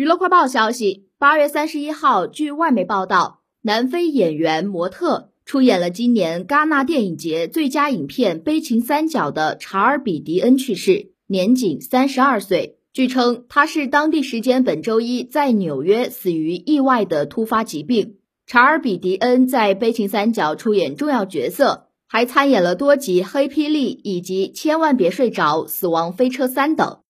娱乐快报消息八月三十一号据外媒报道南非演员模特出演了今年戛纳电影节最佳影片悲情三角的查尔比迪恩去世年仅三十二岁。据称他是当地时间本周一在纽约死于意外的突发疾病。查尔比迪恩在悲情三角出演重要角色还参演了多集黑霹雳以及千万别睡着死亡飞车三等。